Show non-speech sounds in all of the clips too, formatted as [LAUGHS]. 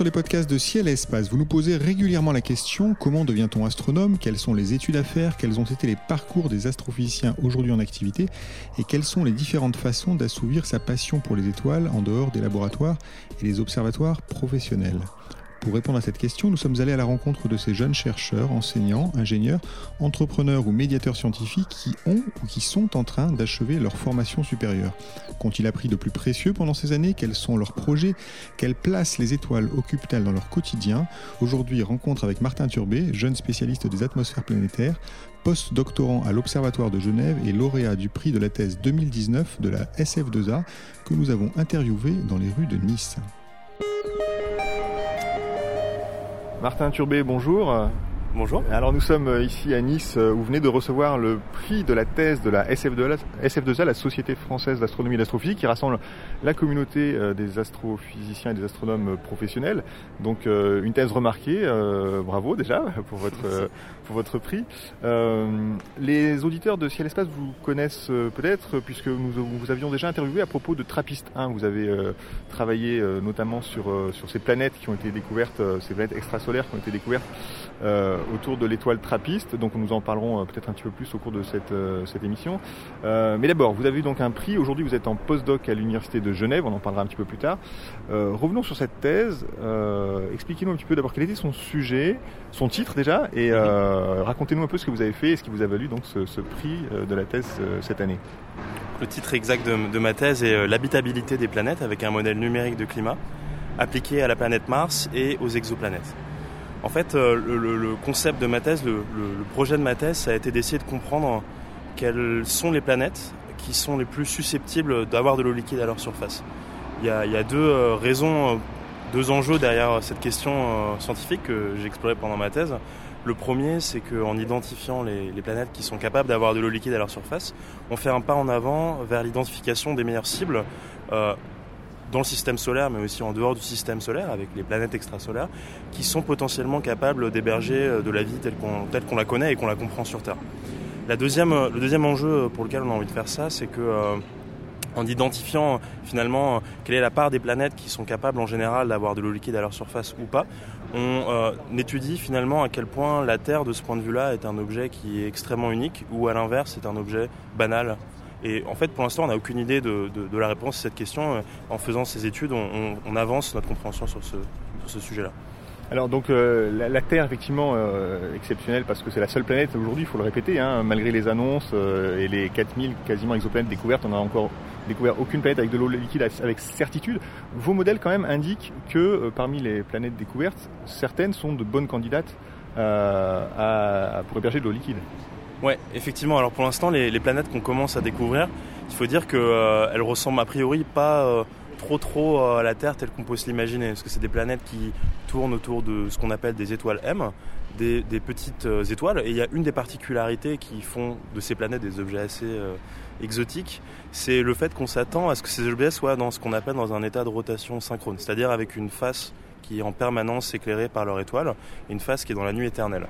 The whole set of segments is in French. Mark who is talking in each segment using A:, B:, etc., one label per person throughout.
A: sur les podcasts de Ciel et Espace. Vous nous posez régulièrement la question comment devient-on astronome? Quelles sont les études à faire? Quels ont été les parcours des astrophysiciens aujourd'hui en activité? Et quelles sont les différentes façons d'assouvir sa passion pour les étoiles en dehors des laboratoires et des observatoires professionnels? Pour répondre à cette question, nous sommes allés à la rencontre de ces jeunes chercheurs, enseignants, ingénieurs, entrepreneurs ou médiateurs scientifiques qui ont ou qui sont en train d'achever leur formation supérieure. Qu'ont-ils appris de plus précieux pendant ces années? Quels sont leurs projets? Quelle place les étoiles occupent-elles dans leur quotidien? Aujourd'hui, rencontre avec Martin Turbet, jeune spécialiste des atmosphères planétaires, post-doctorant à l'Observatoire de Genève et lauréat du prix de la thèse 2019 de la SF2A que nous avons interviewé dans les rues de Nice. Martin Turbet, bonjour.
B: Bonjour.
A: Alors nous sommes euh, ici à Nice euh, où vous venez de recevoir le prix de la thèse de la SF2A, la Société française d'astronomie et d'astrophysique, qui rassemble la communauté euh, des astrophysiciens et des astronomes professionnels. Donc une thèse remarquée, bravo déjà pour votre, pour votre prix. Les auditeurs de Ciel Espace vous connaissent peut-être puisque nous vous avions déjà interviewé à propos de Trappist 1. Vous avez travaillé notamment sur, sur ces planètes qui ont été découvertes, ces planètes extrasolaires qui ont été découvertes autour de l'étoile trappiste. Donc nous en parlerons euh, peut-être un petit peu plus au cours de cette, euh, cette émission. Euh, mais d'abord, vous avez eu donc un prix. Aujourd'hui, vous êtes en postdoc à l'université de Genève. On en parlera un petit peu plus tard. revenons sur cette thèse. Expliquez-nous un petit peu d'abord quel était son sujet, son titre déjà, et racontez-nous un peu ce que vous avez fait et ce qui vous a valu donc ce, prix de la thèse cette année.
B: Le titre exact de, ma thèse est l'habitabilité des planètes avec un modèle numérique de climat appliqué à la planète Mars et aux exoplanètes. En fait, euh, le, concept de ma thèse, le, projet de ma thèse, a été d'essayer de comprendre quelles sont les planètes qui sont les plus susceptibles d'avoir de l'eau liquide à leur surface. Il y a, deux euh, raisons, euh, deux enjeux derrière cette question scientifique que j'ai exploré pendant ma thèse. Le premier, c'est qu'en identifiant les, planètes qui sont capables d'avoir de l'eau liquide à leur surface, on fait un pas en avant vers l'identification des meilleures cibles dans le système solaire, mais aussi en dehors du système solaire, avec les planètes extrasolaires, qui sont potentiellement capables d'héberger euh, de la vie telle qu'on la connaît et qu'on la comprend sur Terre. La deuxième, euh, le deuxième enjeu pour lequel on a envie de faire ça, c'est que euh, en identifiant finalement quelle est la part des planètes qui sont capables en général d'avoir de l'eau liquide à leur surface ou pas, on étudie finalement à quel point la Terre de ce point de vue-là est un objet qui est extrêmement unique ou à l'inverse c'est un objet banal et en fait, pour l'instant, on n'a aucune idée de, la réponse à cette question. Euh, en faisant ces études, on, avance notre compréhension sur ce, sujet-là.
A: Alors donc euh, la, Terre effectivement euh, exceptionnelle parce que c'est la seule planète aujourd'hui, il faut le répéter, hein, malgré les annonces et les 4000 quasiment exoplanètes découvertes, on n'a encore découvert aucune planète avec de l'eau liquide avec certitude. Vos modèles quand même indiquent que parmi les planètes découvertes, certaines sont de bonnes candidates pour héberger de l'eau liquide.
B: Ouais, effectivement. Alors pour l'instant, les, planètes qu'on commence à découvrir, il faut dire qu'elles euh, ressemblent a priori pas euh, trop trop euh, à la Terre telle qu'on peut se l'imaginer, parce que c'est des planètes qui tournent autour de ce qu'on appelle des étoiles M, des, petites étoiles. Et il y a une des particularités qui font de ces planètes des objets assez exotiques, c'est le fait qu'on s'attend à ce que ces objets soient dans ce qu'on appelle dans un état de rotation synchrone, c'est-à-dire avec une face qui est en permanence éclairée par leur étoile et une face qui est dans la nuit éternelle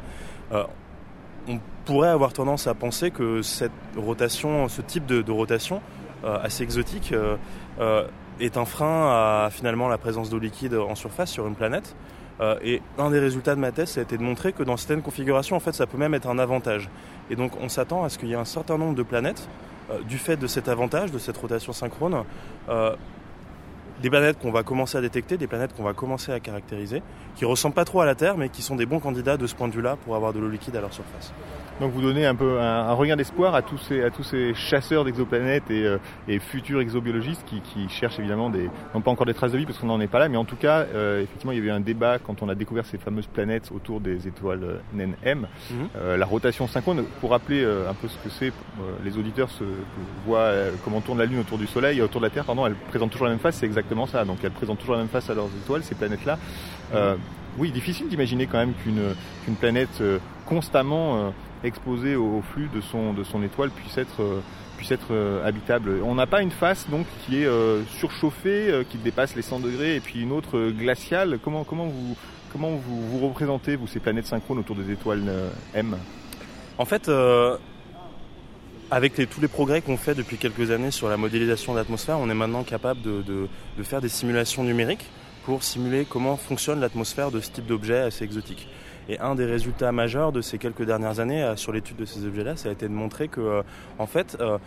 B: on pourrait avoir tendance à penser que cette rotation, ce type de, rotation euh, assez exotique euh, euh, est un frein à finalement la présence d'eau liquide en surface sur une planète. et un des résultats de ma thèse, a été de montrer que dans certaines configurations, en fait, ça peut même être un avantage. Et donc, on s'attend à ce qu'il y ait un certain nombre de planètes, du fait de cet avantage, de cette rotation synchrone, des planètes qu'on va commencer à détecter, des planètes qu'on va commencer à caractériser, qui ressemblent pas trop à la Terre, mais qui sont des bons candidats de ce point de vue-là pour avoir de l'eau liquide à leur surface.
A: Donc vous donnez un peu un, regard d'espoir à tous ces à tous ces chasseurs d'exoplanètes et, euh, et, futurs exobiologistes qui, qui, cherchent évidemment des non pas encore des traces de vie parce qu'on n'en est pas là, mais en tout cas euh, effectivement il y avait eu un débat quand on a découvert ces fameuses planètes autour des étoiles euh, naines M, mhm. la rotation synchrone. Pour rappeler un peu ce que c'est, les auditeurs se voient comment tourne la Lune autour du Soleil, autour de la Terre, pardon, elle présente toujours la même face, c'est exactement ça. Donc elle présente toujours la même face à leurs étoiles, ces planètes là. Mhm. oui, difficile d'imaginer quand même qu'une qu'une planète constamment exposé au, flux de son, de son étoile puisse être, euh, puisse être euh, habitable. On n'a pas une face donc qui est euh, surchauffée, qui dépasse les 100 degrés, et puis une autre glaciale. Comment, comment, vous, comment vous, vous représentez, vous, ces planètes synchrones autour des étoiles M?
B: En fait, avec tous les progrès qu'on fait depuis quelques années sur la modélisation de l'atmosphère, on est maintenant capable de, de, de, faire des simulations numériques pour simuler comment fonctionne l'atmosphère de ce type d'objet assez exotique. Et un des résultats majeurs de ces quelques dernières années euh, sur l'étude de ces objets-là, ça a été de montrer que, euh, en fait, euh,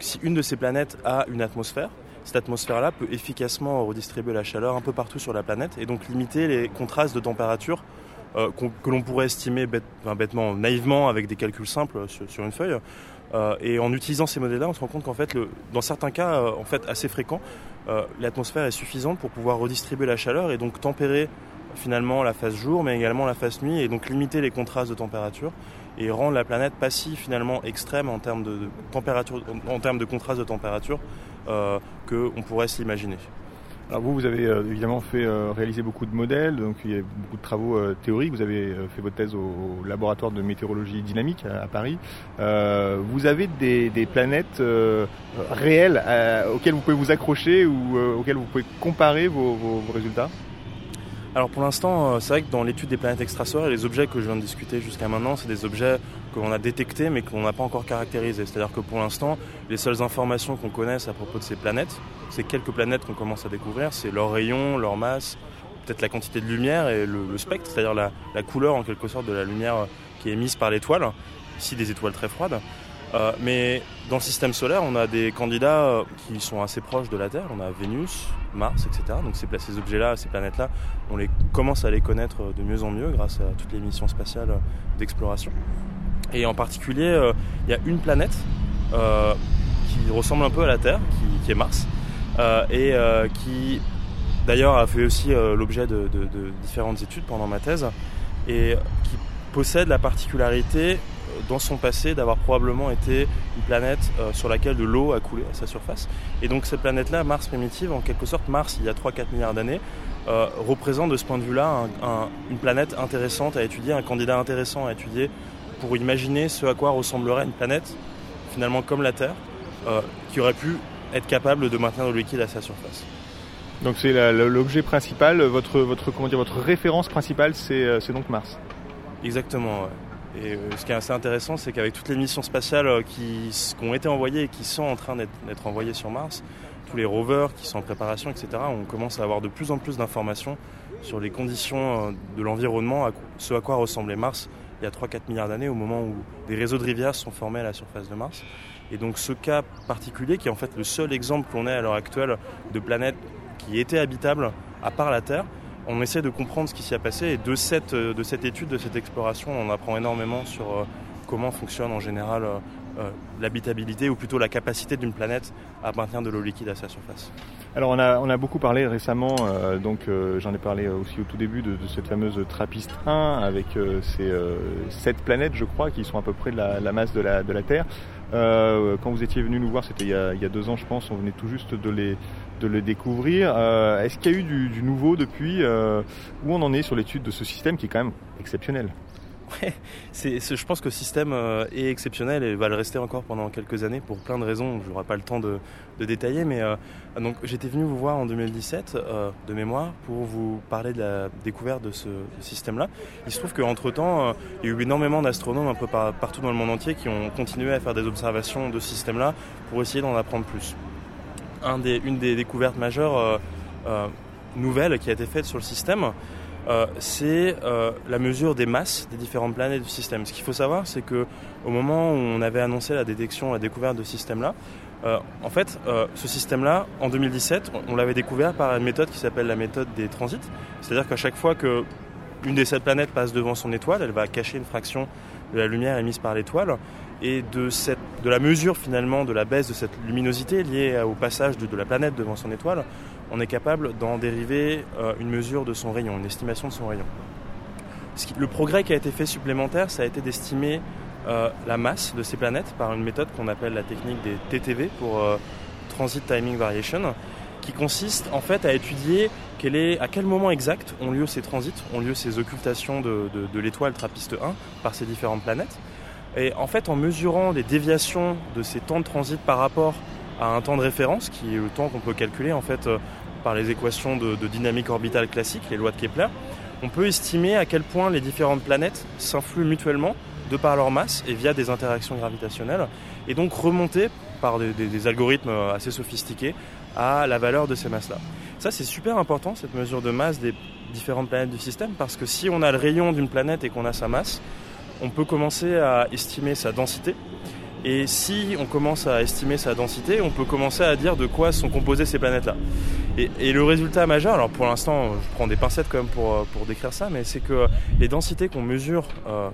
B: si une de ces planètes a une atmosphère, cette atmosphère-là peut efficacement redistribuer la chaleur un peu partout sur la planète et donc limiter les contrastes de température que l'on pourrait estimer bêtement, naïvement avec des calculs simples sur, une feuille. et en utilisant ces modèles-là, on se rend compte qu'en fait, dans certains cas, en fait assez fréquents, l'atmosphère est suffisante pour pouvoir redistribuer la chaleur et donc tempérer finalement la phase jour, mais également la phase nuit, et donc limiter les contrastes de température et rendre la planète pas si finalement extrême en termes de, température, en termes de contraste de température euh, qu'on pourrait s'imaginer.
A: Alors vous, vous avez euh, évidemment fait euh, réaliser beaucoup de modèles, donc il y a beaucoup de travaux euh, théoriques. Vous avez fait votre thèse au, laboratoire de météorologie dynamique à, Paris. vous avez des, planètes réelles auxquelles vous pouvez vous accrocher ou auxquelles vous pouvez comparer vos résultats?
B: Alors pour l'instant, euh, c'est vrai que dans l'étude des planètes extrasolaires, les objets que je viens de discuter jusqu'à maintenant, c'est des objets que l'on a détectés mais qu'on n'a pas encore caractérisés. C'est-à-dire que pour l'instant, les seules informations qu'on connaisse à propos de ces planètes, ces quelques planètes qu'on commence à découvrir, c'est leur rayon, leur masse, peut-être la quantité de lumière et le, spectre, c'est-à-dire la, la, couleur en quelque sorte de la lumière qui est émise par l'étoile, ici des étoiles très froides. Euh, mais dans le système solaire, on a des candidats euh, qui sont assez proches de la Terre. On a Vénus, Mars, etc. Donc ces, objets-là, ces planètes-là, on les, commence à les connaître de mieux en mieux grâce à toutes les missions spatiales d'exploration. Et en particulier, il y a une planète euh, qui ressemble un peu à la Terre, qui, est Mars, euh, et qui d'ailleurs a fait aussi l'objet de différentes études pendant ma thèse, et qui possède la particularité dans son passé d'avoir probablement été une planète euh, sur laquelle de l'eau a coulé à sa surface. Et donc cette planète-là, Mars primitive, en quelque sorte Mars il y a 3-4 milliards d'années, euh, représente de ce point de vue-là une planète intéressante à étudier, un candidat intéressant à étudier pour imaginer ce à quoi ressemblerait une planète finalement comme la Terre, euh, qui aurait pu être capable de maintenir le liquide à sa surface.
A: Donc c'est l'objet principal, votre, votre, comment dire, votre référence principale, c'est donc Mars.
B: Exactement. Ouais. Et euh, ce qui est assez intéressant, c'est qu'avec toutes les missions spatiales euh, qui, ont été envoyées et qui sont en train d'être envoyées sur Mars, tous les rovers qui sont en préparation, etc., on commence à avoir de plus en plus d'informations sur les conditions euh, de l'environnement, ce à quoi ressemblait Mars il y a 3-4 milliards d'années, au moment où des réseaux de rivières sont formés à la surface de Mars. Et donc ce cas particulier, qui est en fait le seul exemple qu'on ait à l'heure actuelle de planète qui était habitable à part la Terre, on essaie de comprendre ce qui s'y a passé et de cette, euh, étude, de cette exploration, on apprend énormément sur euh, comment fonctionne en général euh, l'habitabilité ou plutôt la capacité d'une planète à maintenir de l'eau liquide à sa surface.
A: Alors on a, beaucoup parlé récemment, donc j'en ai parlé aussi au tout début de, cette fameuse Trappist 1 avec ces sept planètes je crois qui sont à peu près de la, masse de la, Terre. quand vous étiez venu nous voir, c'était il, y a deux ans je pense, on venait tout juste de les, de le découvrir. Euh, est-ce qu'il y a eu du, nouveau depuis euh, Où on en est sur l'étude de ce système qui est quand même exceptionnel?
B: Je pense que le système euh, est exceptionnel et va le rester encore pendant quelques années pour plein de raisons. Je n'aurai pas le temps de, détailler, mais j'étais venu vous voir en 2017 de mémoire pour vous parler de la découverte de ce, système-là. Il se trouve qu'entre temps, il y a eu énormément d'astronomes un peu partout dans le monde entier qui ont continué à faire des observations de ce système-là pour essayer d'en apprendre plus une des découvertes majeures euh, euh, nouvelles qui a été faite sur le système, euh, c'est la mesure des masses des différentes planètes du système. Ce qu'il faut savoir, c'est que au moment où on avait annoncé la détection, la découverte de ce système-là, en fait, ce système-là, en 2017, on, l'avait découvert par une méthode qui s'appelle la méthode des transits. C'est-à-dire qu'à chaque fois que une des sept planètes passe devant son étoile, elle va cacher une fraction de la lumière émise par l'étoile et de, cette, de la mesure finalement de la baisse de cette luminosité liée au passage de, la planète devant son étoile, on est capable d'en dériver euh, une mesure de son rayon, une estimation de son rayon. Le progrès qui a été fait supplémentaire, ça a été d'estimer euh, la masse de ces planètes par une méthode qu'on appelle la technique des TTV pour euh, Transit Timing Variation, qui consiste en fait à étudier à quel moment exact ont lieu ces transits, ont lieu ces occultations de, de l'étoile Trappiste 1 par ces différentes planètes. Et en fait, en mesurant les déviations de ces temps de transit par rapport à un temps de référence, qui est le temps qu'on peut calculer en fait euh, par les équations de, dynamique orbitale classique, les lois de Kepler, on peut estimer à quel point les différentes planètes s'influent mutuellement de par leur masse et via des interactions gravitationnelles, et donc remonter par des, algorithmes assez sophistiqués à la valeur de ces masses-là. Ça, c'est super important, cette mesure de masse des différentes planètes du système, parce que si on a le rayon d'une planète et qu'on a sa masse, on peut commencer à estimer sa densité. Et si on commence à estimer sa densité, on peut commencer à dire de quoi sont composées ces planètes-là. Et, le résultat majeur, alors pour l'instant, je prends des pincettes quand même pour, euh, pour décrire ça, mais c'est que les densités qu'on mesure euh,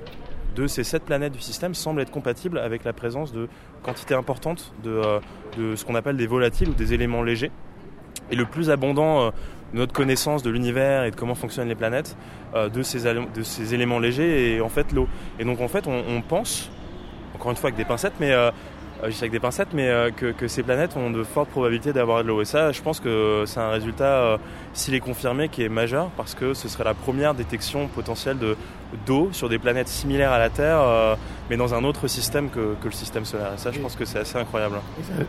B: de ces sept planètes du système semblent être compatibles avec la présence de quantités importantes de, euh, de ce qu'on appelle des volatiles ou des éléments légers. Et le plus abondant notre connaissance de l'univers et de comment fonctionnent les planètes euh, de, ces, de éléments légers et en fait l'eau. Et donc en fait on, pense, encore une fois avec des pincettes, mais euh, euh, dis avec des pincettes, mais que, ces planètes ont de fortes probabilités d'avoir de l'eau. Et ça, je pense que c'est un résultat, s'il est confirmé, qui est majeur, parce que ce serait la première détection potentielle de, d'eau sur des planètes similaires à la Terre, mais dans un autre système que, que, le système solaire. Et ça, je pense que c'est assez incroyable.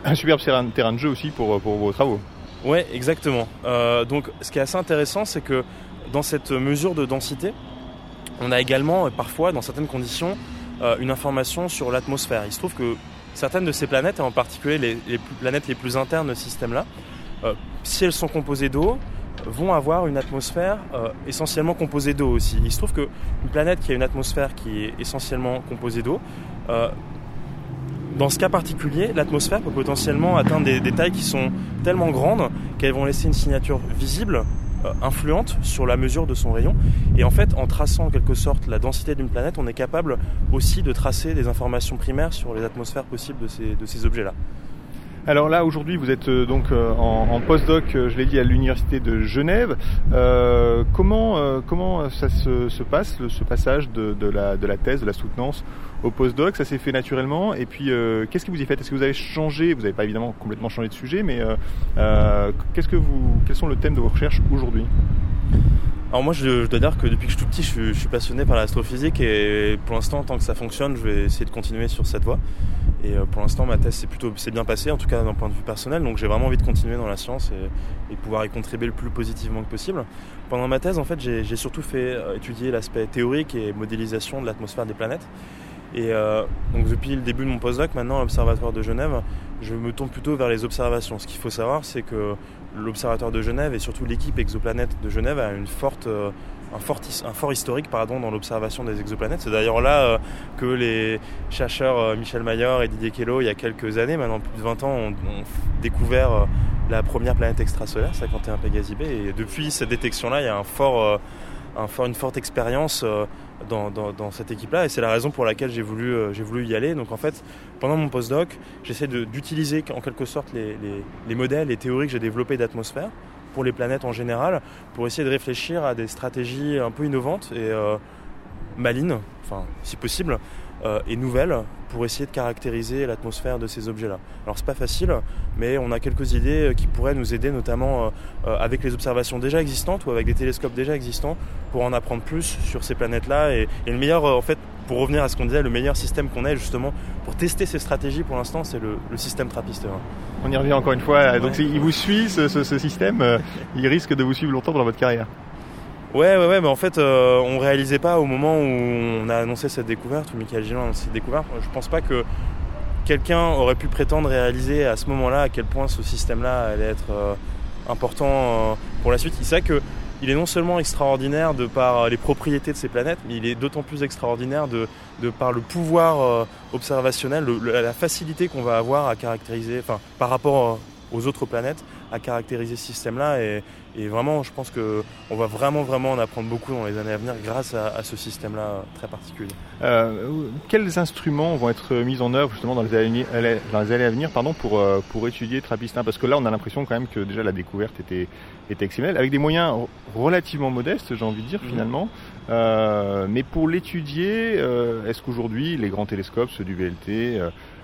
A: Un superbe terrain de jeu aussi pour, pour vos travaux.
B: Oui, exactement. Euh, donc, ce qui est assez intéressant, c'est que dans cette mesure de densité, on a également, parfois, dans certaines conditions, euh, une information sur l'atmosphère. Il se trouve que certaines de ces planètes, et en particulier les, planètes les plus internes de ce système-là, euh, si elles sont composées d'eau, vont avoir une atmosphère essentiellement composée d'eau aussi. Il se trouve qu'une planète qui a une atmosphère qui est essentiellement composée d'eau dans ce cas particulier, l'atmosphère peut potentiellement atteindre des, tailles qui sont tellement grandes qu'elles vont laisser une signature visible, euh, influente sur la mesure de son rayon. Et en fait, en traçant en quelque sorte la densité d'une planète, on est capable aussi de tracer des informations primaires sur les atmosphères possibles de ces objets-là.
A: Alors là, aujourd'hui, vous êtes euh, donc euh, en, en postdoc, euh, je l'ai dit, à l'université de Genève. comment comment ça se, passe, ce passage de, la, de la thèse, de la soutenance au postdoc Ça s'est fait naturellement. Et puis, qu'est-ce que vous y faites? Est-ce que vous avez changé? Vous n'avez pas évidemment complètement changé de sujet, mais qu'est-ce que vous, quels sont le thème de vos recherches aujourd'hui?
B: Alors moi je, dois dire que depuis que je suis tout petit je, suis passionné par l'astrophysique et pour l'instant tant que ça fonctionne je vais essayer de continuer sur cette voie. Et euh, pour l'instant, ma thèse s'est plutôt c'est bien passé, en tout cas d'un point de vue personnel. Donc j'ai vraiment envie de continuer dans la science et, et, pouvoir y contribuer le plus positivement que possible. Pendant ma thèse, en fait, j'ai surtout fait euh, étudier l'aspect théorique et modélisation de l'atmosphère des planètes. Et euh, donc depuis le début de mon postdoc, maintenant à l'Observatoire de Genève, je me tourne plutôt vers les observations. Ce qu'il faut savoir, c'est que l'Observatoire de Genève et surtout l'équipe Exoplanète de Genève a une forte un fort, un fort historique pardon, dans l'observation des exoplanètes. C'est d'ailleurs là euh, que les chercheurs euh, Michel Mayor et Didier Queloz, il y a quelques années, maintenant plus de 20 ans, ont, découvert euh, la première planète extrasolaire, 51 Pégasi B. Et depuis cette détection-là, il y a un fort, une forte expérience dans, dans, cette équipe-là. Et c'est la raison pour laquelle j'ai voulu, voulu y aller. Donc en fait, pendant mon postdoc, j'essaie d'utiliser en quelque sorte les, les, les modèles et théories que j'ai développés d'atmosphère pour les planètes en général, pour essayer de réfléchir à des stratégies un peu innovantes et euh, malines, enfin si possible, euh, et nouvelles pour essayer de caractériser l'atmosphère de ces objets-là. Alors c'est pas facile, mais on a quelques idées qui pourraient nous aider, notamment euh, avec les observations déjà existantes ou avec des télescopes déjà existants, pour en apprendre plus sur ces planètes-là. Et, le meilleur, en fait, pour revenir à ce qu'on disait, le meilleur système qu'on ait justement pour tester ces stratégies pour l'instant, c'est le, système Trappiste.
A: On y revient encore une fois. Donc il vous suit ce, système, euh, il risque de vous suivre longtemps dans votre carrière.
B: Ouais, ouais, ouais, mais en fait, euh, on réalisait pas au moment où on a annoncé cette découverte, où Michael Gillon a annoncé cette découverte. Je pense pas que quelqu'un aurait pu prétendre réaliser à ce moment-là à quel point ce système-là allait être euh, important pour la suite. Il sait que il est non seulement extraordinaire de par les propriétés de ces planètes, mais il est d'autant plus extraordinaire de, par le pouvoir euh, observationnel, la facilité qu'on va avoir à caractériser, par rapport aux autres planètes à caractériser ce système-là. Et, vraiment, je pense qu'on va vraiment, vraiment en apprendre beaucoup dans les années à venir grâce à, ce système-là très particulier.
A: Euh, quels instruments vont être mis en œuvre justement dans les années, dans les années à venir pardon, pour, euh, pour étudier Trappist Parce que là, on a l'impression quand même que déjà la découverte était, était exceptionnelle, avec des moyens relativement modestes, j'ai envie de dire, mmh. finalement. Euh, mais pour l'étudier, est-ce qu'aujourd'hui, les grands télescopes, ceux du VLT,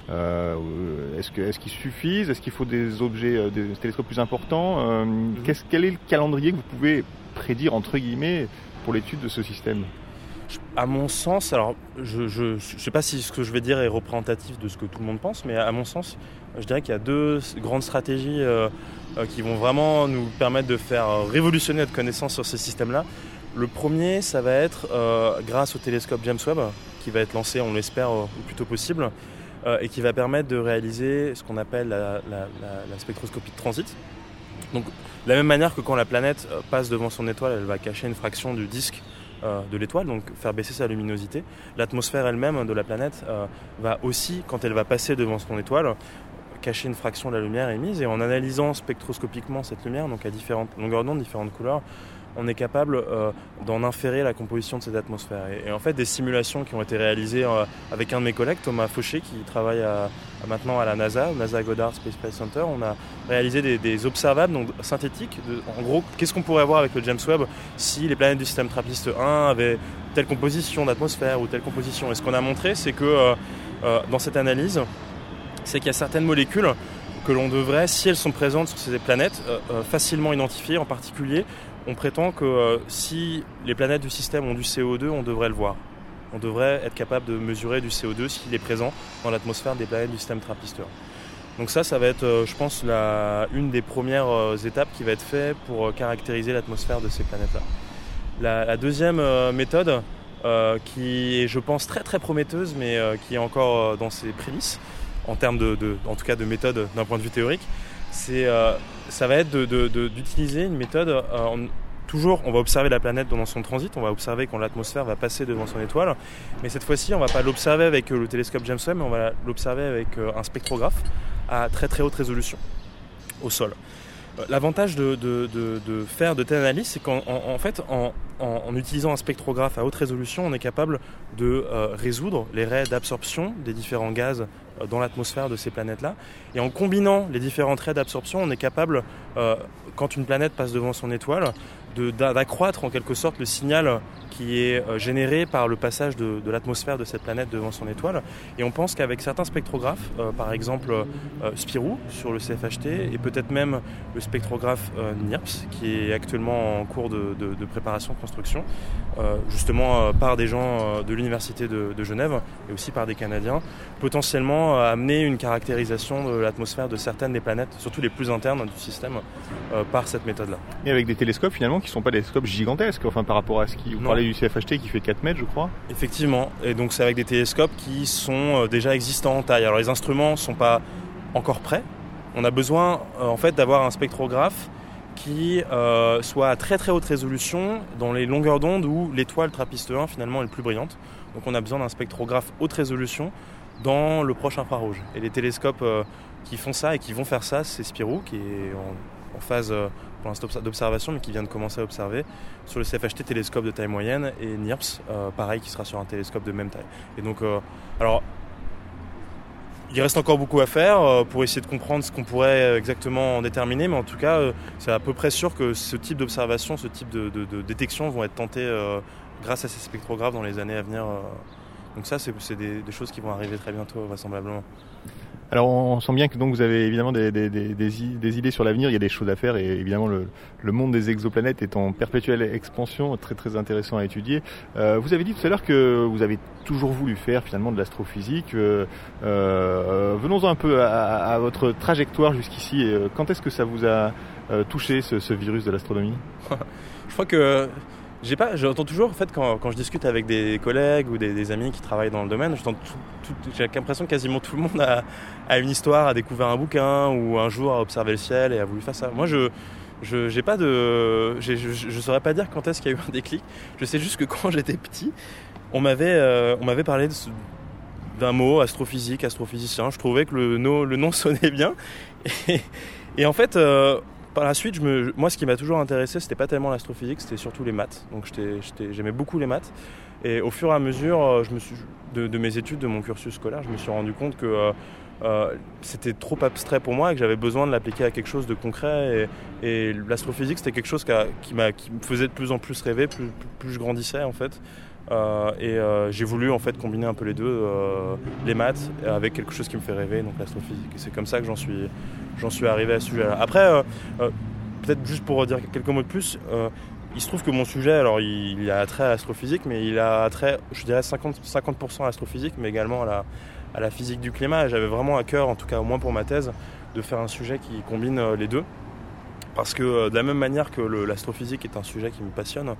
A: est-ce qu'ils est suffisent? Est-ce qu'il faut des objets, euh, des télescopes plus importants? Euh, mhm. Quel est le calendrier que vous pouvez prédire, entre guillemets, pour l'étude de ce système?
B: À mon sens, alors je ne sais pas si ce que je vais dire est représentatif de ce que tout le monde pense, mais à mon sens, je dirais qu'il y a deux grandes stratégies qui vont vraiment nous permettre de faire révolutionner notre connaissance sur ce système-là. Le premier, ça va être grâce au télescope James Webb, qui va être lancé, on l'espère, le plus tôt possible. Euh, et qui va permettre de réaliser ce qu'on appelle la, spectroscopie de transit. Donc, de la même manière que quand la planète euh, passe devant son étoile, elle va cacher une fraction du disque euh, de l'étoile, donc faire baisser sa luminosité. L'atmosphère elle-même de la planète va aussi, quand elle va passer devant son étoile, cacher une fraction de la lumière émise. Et en analysant spectroscopiquement cette lumière, donc à différentes longueurs d'onde, différentes couleurs, on est capable euh, d'en inférer la composition de cette atmosphère. Et, en fait, des simulations qui ont été réalisées euh, avec un de mes collègues, Thomas Fauché, qui travaille maintenant à la NASA, NASA Goddard Space Flight Center, on a réalisé des, observables synthétiques. en gros, qu'est-ce qu'on pourrait voir avec le James Webb si les planètes du système TRAPPIST 1 avaient telle composition d'atmosphère ou telle composition? Et ce qu'on a montré, c'est que euh, dans cette analyse, c'est qu'il y a certaines molécules que l'on devrait, si elles sont présentes sur ces planètes, facilement identifier, en particulier on prétend que euh, si les planètes du système ont du CO2, on devrait le voir. On devrait être capable de mesurer du CO2 s'il est présent dans l'atmosphère des planètes du système trappiste. Donc ça, ça va être, euh, je pense, une des premières euh, étapes qui va être faite pour caractériser l'atmosphère de ces planètes-là. La, deuxième méthode, qui est, je pense, très très prometteuse, mais qui est encore dans ses prémices, en termes en tout cas de méthode d'un point de vue théorique, c'est ça va être d'utiliser une méthode. Euh, toujours, on va observer la planète dans son transit, on va observer quand l'atmosphère va passer devant son étoile, mais cette fois-ci, on va pas l'observer avec euh, le télescope James Webb, mais on va l'observer avec euh, un spectrographe à très très haute résolution au sol. L'avantage de, faire de telles analyses, c'est qu'en fait, en, utilisant un spectrographe à haute résolution, on est capable de résoudre les raies d'absorption des différents gaz euh, dans l'atmosphère de ces planètes-là. Et en combinant les différents traits d'absorption, on est capable, euh, quand une planète passe devant son étoile, d'accroître en quelque sorte le signal qui est euh, généré par le passage de, l'atmosphère de cette planète devant son étoile. Et on pense qu'avec certains spectrographes, euh, par exemple euh, Spirou sur le CFHT et peut-être même le spectrographe NIRPS qui est actuellement en cours de, préparation, de construction, justement par des gens de l'Université de, Genève et aussi par des Canadiens, potentiellement amener une caractérisation de l'atmosphère de certaines des planètes, surtout les plus internes du système, par cette méthode-là.
A: Et avec des télescopes finalement qui ne sont pas des télescopes gigantesques, enfin par rapport à ce qui vous parlez du CFHT qui fait 4 mètres, je crois.
B: Effectivement, et donc c'est avec des télescopes qui sont euh, déjà existants en taille. Alors les instruments ne sont pas encore prêts. On a besoin euh, en fait d'avoir un spectrographe qui euh, soit à très très haute résolution dans les longueurs d'onde où l'étoile Trappiste 1 finalement est le plus brillante. Donc on a besoin d'un spectrographe haute résolution dans le proche infrarouge. Et les télescopes qui font ça et qui vont faire ça, c'est Spirou qui est en, phase pour l'instant d'observation, mais qui vient de commencer à observer sur le CFHT télescope de taille moyenne et NIRPS, euh, pareil, qui sera sur un télescope de même taille. Et donc, euh, alors, il reste encore beaucoup à faire euh, pour essayer de comprendre ce qu'on pourrait exactement en déterminer, mais en tout cas, c'est à peu près sûr que ce type d'observation, ce type de, détection vont être tentés grâce à ces spectrographes dans les années à venir. Donc ça, c'est des, des choses qui vont arriver très bientôt, vraisemblablement.
A: Alors on sent bien que donc vous avez évidemment des, idées sur l'avenir, il y a des choses à faire et évidemment le, monde des exoplanètes est en perpétuelle expansion, très très intéressant à étudier. Euh, vous avez dit tout à l'heure que vous avez toujours voulu faire finalement de l'astrophysique. Euh, euh, venons-en un peu à, votre trajectoire jusqu'ici. Quand est-ce que ça vous a touché ce ce virus de l'astronomie? [LAUGHS]
B: Je crois que j'ai pas, j'entends toujours en fait quand, quand, je discute avec des collègues ou des, amis qui travaillent dans le domaine, j'ai l'impression que quasiment tout le monde a, a, une histoire, a découvert un bouquin ou un jour a observé le ciel et a voulu faire ça. Moi, je je j'ai pas de, je, je, saurais pas dire quand est-ce qu'il y a eu un déclic. Je sais juste que quand [LAUGHS] j'étais petit, on m'avait euh, on m'avait parlé d'un mot astrophysique, astrophysicien. Je trouvais que le, le nom [LAUGHS] sonnait bien. Et, Et en fait, par la suite, moi, ce qui m'a toujours intéressé, c'était pas tellement l'astrophysique, c'était surtout les maths. Donc, j'aimais beaucoup les maths. Et au fur et à mesure, suis, de, mes études, de mon cursus scolaire, je me suis rendu compte que euh, c'était trop abstrait pour moi et que j'avais besoin de l'appliquer à quelque chose de concret. Et, l'astrophysique, c'était quelque chose qui, me faisait de plus en plus rêver, plus, je grandissais en fait. Euh, et euh, j'ai voulu en fait combiner un peu les deux, les maths avec quelque chose qui me fait rêver, donc l'astrophysique. C'est comme ça que j'en suis, arrivé à ce sujet-là. Après, peut-être juste pour dire quelques mots de plus, il se trouve que mon sujet, alors il, a attrait à l'astrophysique, mais il a attrait, je dirais 50%, 50 à l'astrophysique, mais également à la, physique du climat. J'avais vraiment à cœur, en tout cas au moins pour ma thèse, de faire un sujet qui combine euh, les deux. Parce que euh, de la même manière que l'astrophysique est un sujet qui me passionne,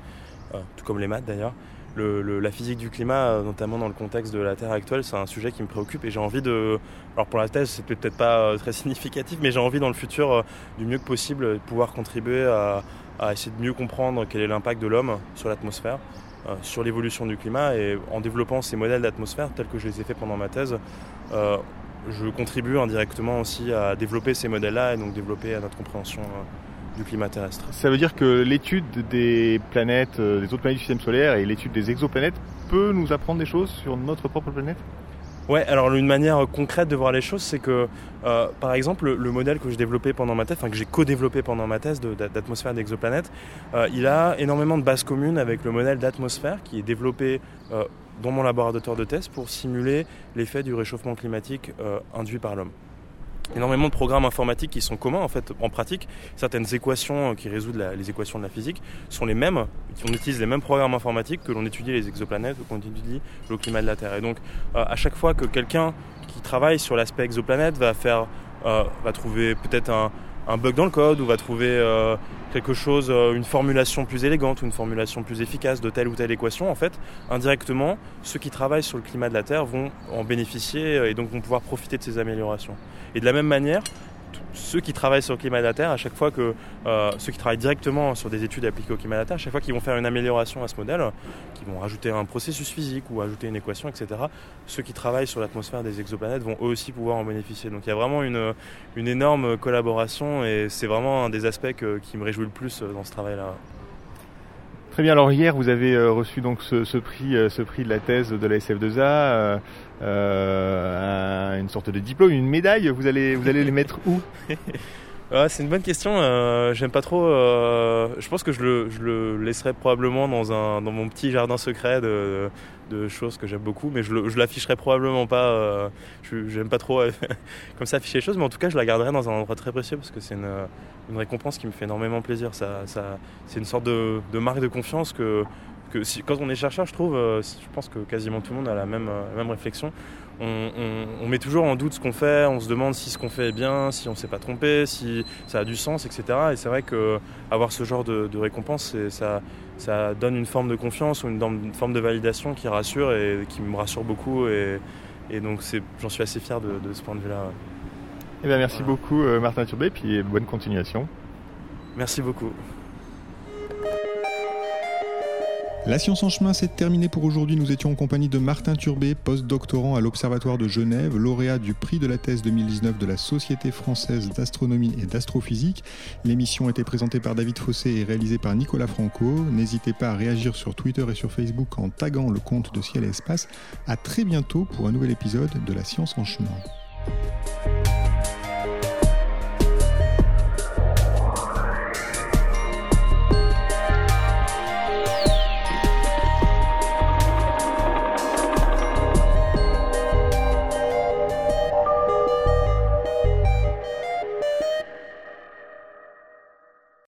B: euh, tout comme les maths d'ailleurs, la physique du climat, notamment dans le contexte de la Terre actuelle, c'est un sujet qui me préoccupe et j'ai envie de... Alors pour la thèse, c'est peut-être pas très [LAUGHS] significatif, mais j'ai envie dans le futur, du mieux que possible, de pouvoir contribuer à, essayer de mieux comprendre quel est l'impact de l'homme sur l'atmosphère euh, sur l'évolution du climat et en développant ces modèles d'atmosphère tels que je les ai fait pendant ma thèse, euh, je contribue indirectement aussi à développer ces modèles-là et donc développer notre compréhension euh, du climat terrestre.
A: Ça veut dire que l'étude des planètes, des autres planètes du système solaire et l'étude des exoplanètes peut nous apprendre des choses sur notre propre planète?
B: Ouais, alors une manière concrète de voir les choses, c'est que, euh, par exemple, le, modèle que j'ai développé pendant ma thèse, enfin que j'ai co-développé pendant ma thèse d'atmosphère d'exoplanète, euh, il a énormément de bases communes avec le modèle d'atmosphère qui est développé euh, dans mon laboratoire de thèse pour simuler l'effet du réchauffement climatique induit par l'homme énormément de programmes informatiques qui sont communs en fait en pratique. Certaines équations qui résoudent les équations de la physique sont les mêmes. On utilise les mêmes programmes informatiques que l'on étudie les exoplanètes ou qu'on étudie le climat de la Terre. Et donc euh, à chaque fois que quelqu'un qui travaille sur l'aspect exoplanète va faire, euh, va trouver peut-être un, un, bug dans le code ou va trouver euh, quelque chose, une formulation plus élégante ou une formulation plus efficace de telle ou telle équation, en fait, indirectement, ceux qui travaillent sur le climat de la Terre vont en bénéficier et donc vont pouvoir profiter de ces améliorations. Et de la même manière, ceux qui travaillent sur le climat de la Terre, à chaque fois que euh, ceux qui travaillent directement sur des études appliquées au climat de la Terre, à chaque fois qu'ils vont faire une amélioration à ce modèle, qu'ils vont rajouter un processus physique ou ajouter une équation, etc., ceux qui travaillent sur l'atmosphère des exoplanètes vont eux aussi pouvoir en bénéficier. Donc il y a vraiment une, une énorme collaboration et c'est vraiment un des aspects qui me réjouit le plus dans ce travail-là.
A: Très bien. Alors hier, vous avez euh, reçu donc ce, prix, euh, ce prix de la thèse de la SF2A, euh, une sorte de diplôme, une médaille. Vous allez, vous allez les mettre où? [LAUGHS]
B: c'est une bonne question. Euh, J'aime pas trop. Euh, je pense que je le, je le, laisserai probablement dans, un, dans mon petit jardin secret de, de choses que j'aime beaucoup, mais je, l'afficherai probablement pas. Euh, J'aime pas trop [LAUGHS] comme ça afficher les choses, mais en tout cas, je la garderai dans un endroit très précieux parce que c'est une, une, récompense qui me fait énormément plaisir. Ça, ça, c'est une sorte de, de, marque de confiance que, que si, quand on est chercheur, je trouve, euh, je pense que quasiment tout le monde a la même, euh, la même réflexion on, met toujours en doute ce qu'on fait, on se demande si ce qu'on fait est bien, si on ne s'est pas trompé, si ça a du sens, etc. Et c'est vrai qu'avoir ce genre de, récompense, ça, ça donne une forme de confiance ou une, forme de validation qui rassure et qui me rassure beaucoup. Et, donc j'en suis assez fier de, ce point de vue-là.
A: Eh bien, merci beaucoup euh, Martin Turbet, puis bonne continuation.
B: Merci beaucoup.
C: La science en chemin, c'est terminé pour aujourd'hui. Nous étions en compagnie de Martin Turbet, post-doctorant à l'Observatoire de Genève, lauréat du prix de la thèse 2019 de la Société française d'astronomie et d'astrophysique. L'émission a été présentée par David Fossé et réalisée par Nicolas Franco. N'hésitez pas à réagir sur Twitter et sur Facebook en taguant le compte de Ciel et Espace. À très bientôt pour un nouvel épisode de La science en chemin.